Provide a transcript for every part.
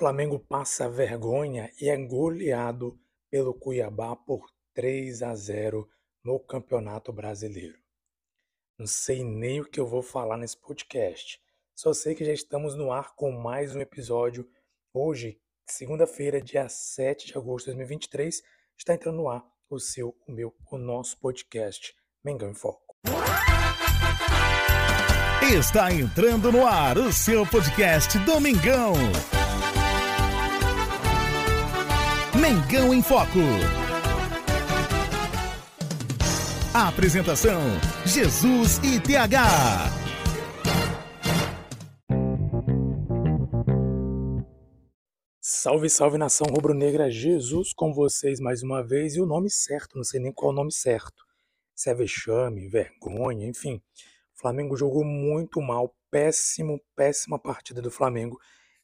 Flamengo passa vergonha e é goleado pelo Cuiabá por 3 a 0 no Campeonato Brasileiro. Não sei nem o que eu vou falar nesse podcast. Só sei que já estamos no ar com mais um episódio. Hoje, segunda-feira, dia 7 de agosto de 2023, está entrando no ar o seu, o meu, o nosso podcast Mengão em Foco. Está entrando no ar o seu podcast Domingão. Mengão em Foco. A apresentação: Jesus e TH. Salve, salve nação rubro-negra, Jesus com vocês mais uma vez e o nome certo, não sei nem qual o nome certo. Se é vexame, vergonha, enfim. O Flamengo jogou muito mal, péssimo, péssima partida do Flamengo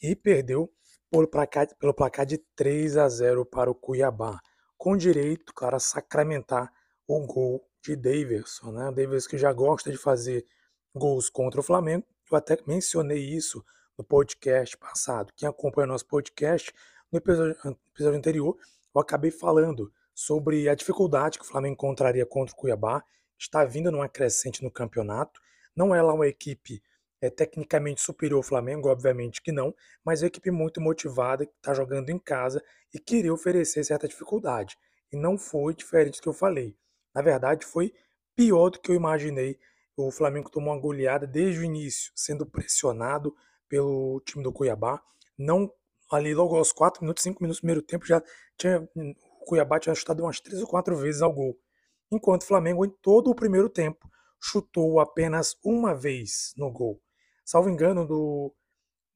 e perdeu pelo placar, pelo placar de 3 a 0 para o Cuiabá, com direito, cara, a sacramentar o gol de Davidson, né? Davidson que já gosta de fazer gols contra o Flamengo. Eu até mencionei isso no podcast passado. Quem acompanha nosso podcast, no episódio, episódio anterior, eu acabei falando sobre a dificuldade que o Flamengo encontraria contra o Cuiabá. Está vindo numa crescente no campeonato. Não é lá uma equipe é tecnicamente superior ao Flamengo, obviamente que não, mas é uma equipe muito motivada, que está jogando em casa e queria oferecer certa dificuldade. E não foi diferente do que eu falei. Na verdade, foi pior do que eu imaginei. O Flamengo tomou uma goleada desde o início, sendo pressionado pelo time do Cuiabá. Não ali logo aos 4 minutos, 5 minutos do primeiro tempo, já tinha o Cuiabá tinha chutado umas 3 ou 4 vezes ao gol. Enquanto o Flamengo, em todo o primeiro tempo, chutou apenas uma vez no gol salvo engano, do,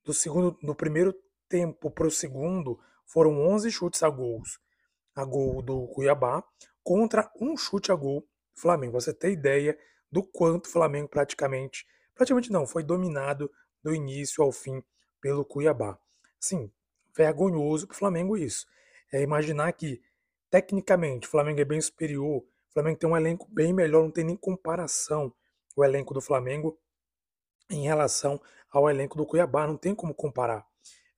do segundo, do primeiro tempo para o segundo, foram 11 chutes a gols, a gol do Cuiabá, contra um chute a gol do Flamengo. Você tem ideia do quanto o Flamengo praticamente, praticamente não, foi dominado do início ao fim pelo Cuiabá. Sim, vergonhoso para o Flamengo isso. É imaginar que, tecnicamente, o Flamengo é bem superior, o Flamengo tem um elenco bem melhor, não tem nem comparação o elenco do Flamengo em relação ao elenco do Cuiabá. Não tem como comparar.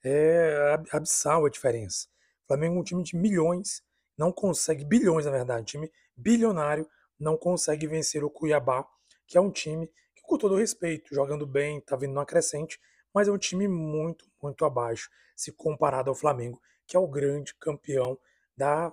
É abissal a diferença. O Flamengo é um time de milhões, não consegue, bilhões na verdade, um time bilionário, não consegue vencer o Cuiabá, que é um time que, com todo respeito, jogando bem, está vindo numa crescente, mas é um time muito, muito abaixo se comparado ao Flamengo, que é o grande campeão da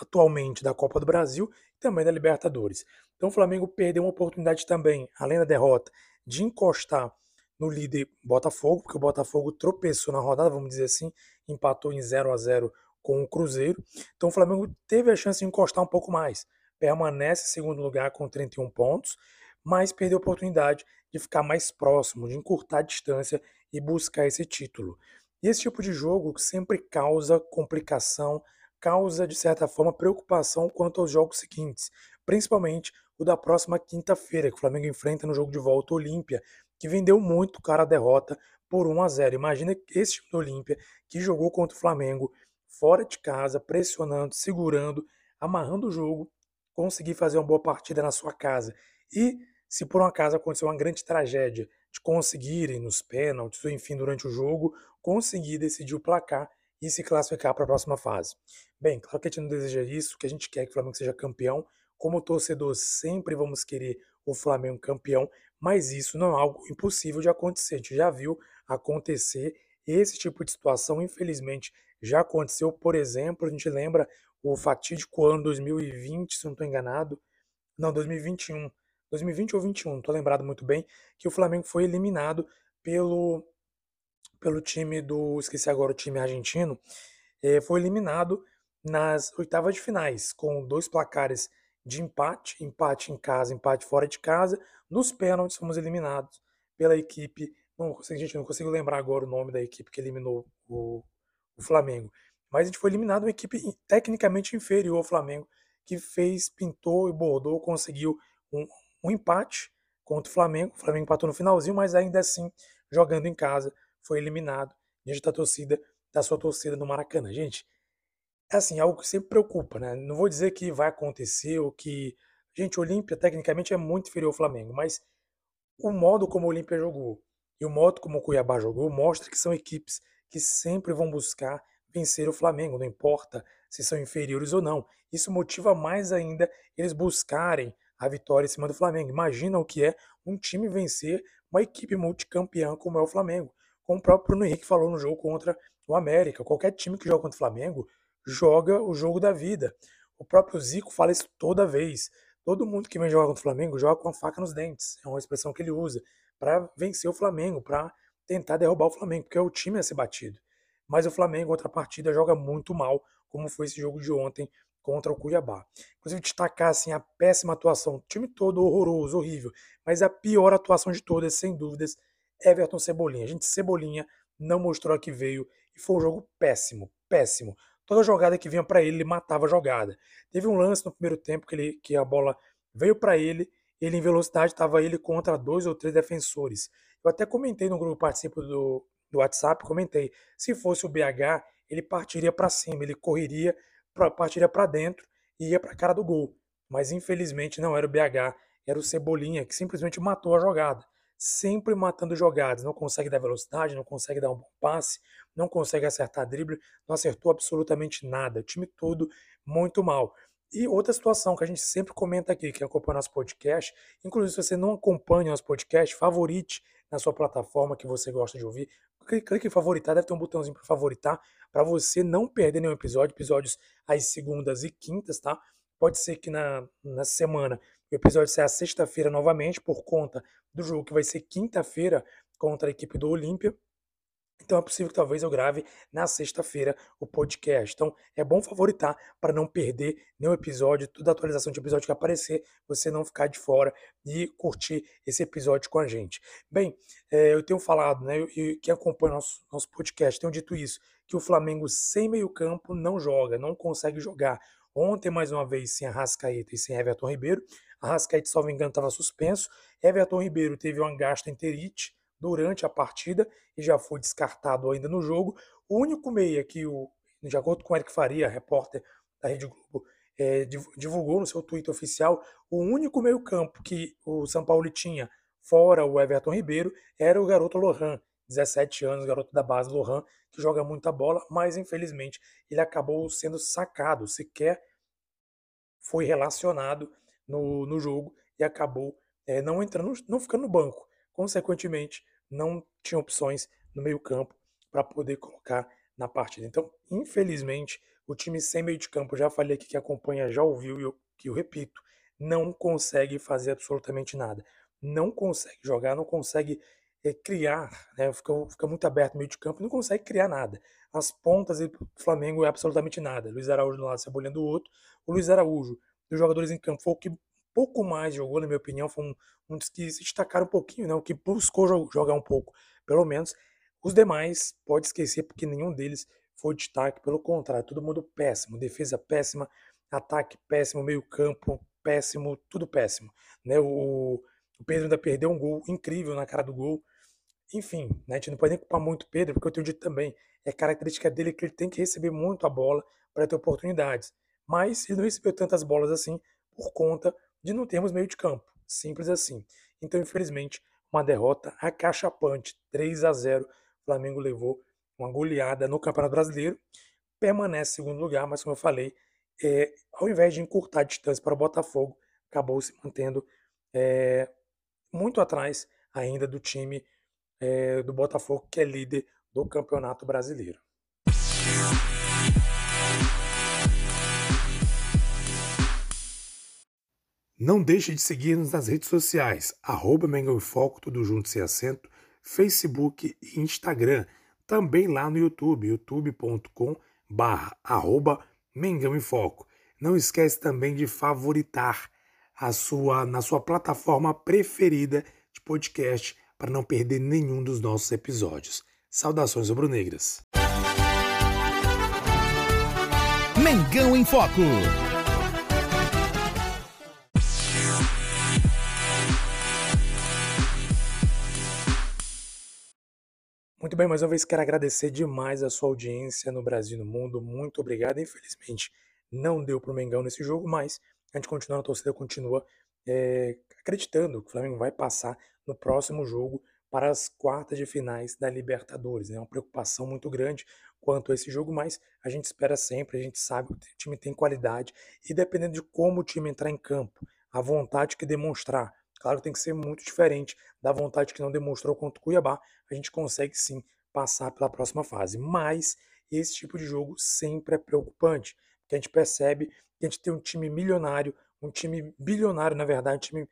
atualmente da Copa do Brasil e também da Libertadores. Então o Flamengo perdeu uma oportunidade também, além da derrota, de encostar no líder Botafogo, porque o Botafogo tropeçou na rodada, vamos dizer assim, empatou em 0 a 0 com o Cruzeiro. Então o Flamengo teve a chance de encostar um pouco mais. Permanece em segundo lugar com 31 pontos, mas perdeu a oportunidade de ficar mais próximo, de encurtar a distância e buscar esse título. E esse tipo de jogo sempre causa complicação, causa, de certa forma, preocupação quanto aos jogos seguintes, principalmente o da próxima quinta-feira, que o Flamengo enfrenta no jogo de volta o Olímpia, que vendeu muito cara a derrota por 1 a 0. Imagina esse time do Olímpia que jogou contra o Flamengo fora de casa, pressionando, segurando, amarrando o jogo, conseguir fazer uma boa partida na sua casa. E se por um acaso acontecer uma grande tragédia de conseguirem nos pênaltis, enfim, durante o jogo, conseguir decidir o placar e se classificar para a próxima fase. Bem, claro que a gente não deseja isso, que a gente quer que o Flamengo seja campeão, como torcedor, sempre vamos querer o Flamengo campeão, mas isso não é algo impossível de acontecer. A gente já viu acontecer esse tipo de situação, infelizmente, já aconteceu. Por exemplo, a gente lembra o fatídico ano 2020, se não estou enganado, não, 2021, 2020 ou 21, não estou lembrado muito bem, que o Flamengo foi eliminado pelo, pelo time do, esqueci agora o time argentino, eh, foi eliminado nas oitavas de finais, com dois placares de empate, empate em casa, empate fora de casa. Nos pênaltis fomos eliminados pela equipe, não, gente, não consigo lembrar agora o nome da equipe que eliminou o, o Flamengo, mas a gente foi eliminado uma equipe tecnicamente inferior ao Flamengo, que fez, pintou e bordou, conseguiu um, um empate contra o Flamengo. O Flamengo empatou no finalzinho, mas ainda assim, jogando em casa, foi eliminado diante da torcida, da sua torcida no Maracanã. Gente, é assim, algo que sempre preocupa, né? Não vou dizer que vai acontecer ou que. Gente, o Olímpia tecnicamente é muito inferior ao Flamengo, mas o modo como o Olímpia jogou e o modo como o Cuiabá jogou mostra que são equipes que sempre vão buscar vencer o Flamengo, não importa se são inferiores ou não. Isso motiva mais ainda eles buscarem a vitória em cima do Flamengo. Imagina o que é um time vencer uma equipe multicampeã como é o Flamengo. Como o próprio Bruno Henrique falou no jogo contra o América. Qualquer time que joga contra o Flamengo joga o jogo da vida. O próprio Zico fala isso toda vez. Todo mundo que vem jogar contra o Flamengo joga com a faca nos dentes. É uma expressão que ele usa para vencer o Flamengo, para tentar derrubar o Flamengo, porque é o time a ser batido. Mas o Flamengo, outra partida, joga muito mal, como foi esse jogo de ontem contra o Cuiabá. Inclusive, destacar assim, a péssima atuação, o time todo horroroso, horrível, mas a pior atuação de todas, sem dúvidas, Everton Cebolinha. A gente, Cebolinha, não mostrou a que veio e foi um jogo péssimo, péssimo. Toda jogada que vinha para ele, ele matava a jogada. Teve um lance no primeiro tempo que, ele, que a bola veio para ele, ele em velocidade estava ele contra dois ou três defensores. Eu até comentei no grupo participo do, do WhatsApp, comentei, se fosse o BH, ele partiria para cima, ele correria, pra, partiria para dentro e ia para a cara do gol. Mas infelizmente não era o BH, era o Cebolinha que simplesmente matou a jogada sempre matando jogadas, não consegue dar velocidade, não consegue dar um bom passe, não consegue acertar drible, não acertou absolutamente nada, o time todo muito mal. E outra situação que a gente sempre comenta aqui, que acompanha nosso podcast, inclusive se você não acompanha nosso podcast, favorite na sua plataforma que você gosta de ouvir, clique em favoritar, deve ter um botãozinho para favoritar, para você não perder nenhum episódio, episódios às segundas e quintas, tá? Pode ser que na, na semana o episódio saia sexta-feira novamente, por conta do jogo que vai ser quinta-feira contra a equipe do Olímpia. Então é possível que talvez eu grave na sexta-feira o podcast. Então é bom favoritar para não perder nenhum episódio, toda atualização de episódio que aparecer, você não ficar de fora e curtir esse episódio com a gente. Bem, é, eu tenho falado, né, e quem acompanha nosso, nosso podcast, tenho dito isso, que o Flamengo sem meio campo não joga, não consegue jogar. Ontem, mais uma vez, sem Arrascaeta e sem Everton Ribeiro. Arrascaeta, salvo engano, estava suspenso. Everton Ribeiro teve uma gastroenterite durante a partida e já foi descartado ainda no jogo. O único meia que, o, de acordo com o Eric Faria, repórter da Rede Globo, é, divulgou no seu Twitter oficial, o único meio campo que o São Paulo tinha, fora o Everton Ribeiro, era o garoto Lohan, 17 anos, garoto da base Lohan, que joga muita bola, mas infelizmente ele acabou sendo sacado, sequer foi relacionado no, no jogo e acabou é, não entrando, não ficando no banco. Consequentemente, não tinha opções no meio-campo para poder colocar na partida. Então, infelizmente, o time sem meio de campo, já falei aqui que acompanha, já ouviu e eu, que eu repito, não consegue fazer absolutamente nada. Não consegue jogar, não consegue é, criar, né, fica, fica, muito aberto no meio de campo, não consegue criar nada. As pontas do Flamengo é absolutamente nada. Luiz Araújo do lado, Cebolinha do outro. O Luiz Araújo, dos jogadores em campo, foi o que pouco mais jogou, na minha opinião, foi um, um dos que se destacaram um pouquinho, né, o que buscou jogar um pouco, pelo menos. Os demais, pode esquecer, porque nenhum deles foi destaque, pelo contrário, todo mundo péssimo, defesa péssima, ataque péssimo, meio campo péssimo, tudo péssimo. Né? O, o Pedro ainda perdeu um gol incrível na cara do gol, enfim, né, a gente não pode nem culpar muito o Pedro, porque eu tenho dito também, é característica dele que ele tem que receber muito a bola para ter oportunidades. Mas ele não recebeu tantas bolas assim por conta de não termos meio de campo. Simples assim. Então, infelizmente, uma derrota acachapante, 3 a 0 O Flamengo levou uma goleada no Campeonato Brasileiro, permanece em segundo lugar, mas como eu falei, é, ao invés de encurtar a distância para o Botafogo, acabou se mantendo é, muito atrás ainda do time é, do Botafogo, que é líder do Campeonato Brasileiro. Não deixe de seguir-nos nas redes sociais, arroba Mengão em Foco, tudo junto sem acento, Facebook e Instagram. Também lá no YouTube, youtube.com arroba Mengão em Foco. Não esquece também de favoritar a sua, na sua plataforma preferida de podcast para não perder nenhum dos nossos episódios. Saudações rubro-negras. Mengão em Foco. Muito bem, mais uma vez quero agradecer demais a sua audiência no Brasil e no mundo. Muito obrigado. Infelizmente não deu para o Mengão nesse jogo, mas a gente continua, a torcida continua é, acreditando que o Flamengo vai passar no próximo jogo para as quartas de finais da Libertadores. É né? uma preocupação muito grande quanto a esse jogo, mas a gente espera sempre, a gente sabe que o time tem qualidade e dependendo de como o time entrar em campo, a vontade que demonstrar, claro que tem que ser muito diferente da vontade que não demonstrou contra o Cuiabá, a gente consegue sim passar pela próxima fase. Mas esse tipo de jogo sempre é preocupante, porque a gente percebe que a gente tem um time milionário, um time bilionário, na verdade, um time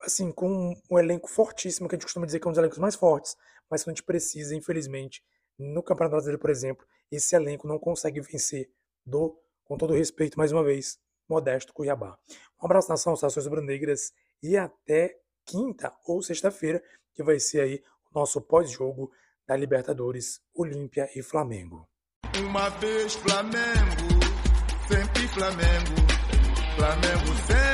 assim, com um elenco fortíssimo, que a gente costuma dizer que é um dos elencos mais fortes, mas que a gente precisa, infelizmente, no Campeonato Brasileiro, por exemplo, esse elenco não consegue vencer do, com todo respeito, mais uma vez, Modesto Cuiabá. Um abraço nação, saudações rubro-negras e até quinta ou sexta-feira, que vai ser aí o nosso pós-jogo da Libertadores, Olímpia e Flamengo. Uma vez Flamengo, sempre Flamengo, Flamengo sempre